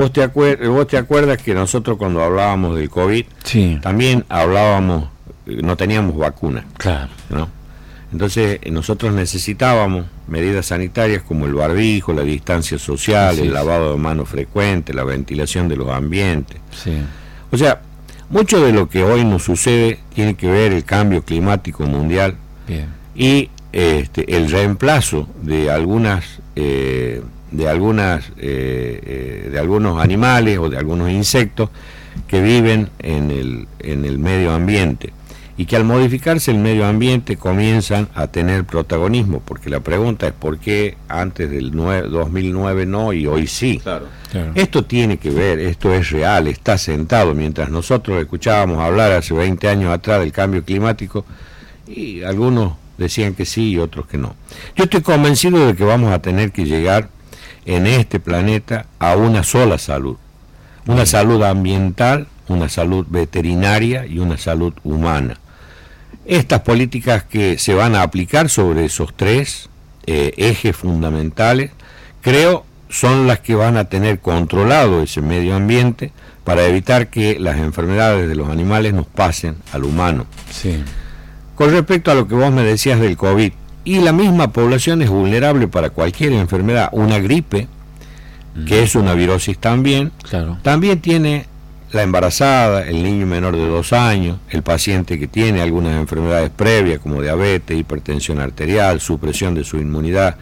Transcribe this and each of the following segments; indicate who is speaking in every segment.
Speaker 1: Vos te, vos te acuerdas que nosotros cuando hablábamos del COVID,
Speaker 2: Sí,
Speaker 1: también hablábamos, eh, no teníamos vacuna,
Speaker 2: claro.
Speaker 1: ¿no? Entonces eh, nosotros necesitábamos medidas sanitarias como el barbijo, la distancia social, el lavado de manos frecuente, la ventilación de los ambientes.
Speaker 2: Sí,
Speaker 1: O sea, mucho de lo que hoy nos sucede tiene que ver el cambio climático mundial
Speaker 2: bien.
Speaker 1: y este, el reemplazo de algunas eh, de algunas eh, eh, de algunos animales o de algunos insectos que viven en el, en el medio ambiente y que al modificarse el medio ambiente comienzan a tener protagonismo porque la pregunta es por qué antes del nue- 2009 no y hoy sí
Speaker 2: claro.
Speaker 1: esto tiene que ver, esto es real, está sentado. Mientras nosotros escuchábamos hablar hace 20 años atrás del cambio climático, y algunos decían que sí y otros que no. Yo estoy convencido de que vamos a tener que llegar en este planeta a una sola salud. Una salud ambiental, una salud veterinaria y una salud humana. Estas políticas que se van a aplicar sobre esos tres eh, ejes fundamentales, creo son las que van a tener controlado ese medio ambiente para evitar que las enfermedades de los animales nos pasen al humano.
Speaker 2: Sí,
Speaker 1: Con respecto a lo que vos me decías del COVID, y la misma población es vulnerable para cualquier enfermedad, una gripe, que es una virosis también,
Speaker 2: claro.
Speaker 1: también tiene la embarazada, el niño menor de dos años, el paciente que tiene algunas enfermedades previas como diabetes, hipertensión arterial, supresión de su inmunidad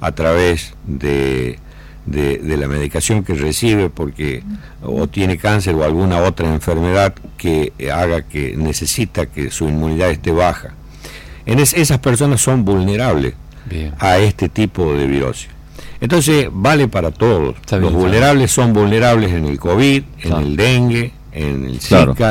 Speaker 1: a través de, de- de la medicación que recibe porque o tiene cáncer o alguna otra enfermedad que haga que necesita que su inmunidad esté baja. En es- esas personas son vulnerables
Speaker 2: Bien.
Speaker 1: a este tipo de virosis. Entonces vale para todos. Los vulnerables son vulnerables en el COVID, en el dengue, en el
Speaker 2: Claro.
Speaker 1: Zika,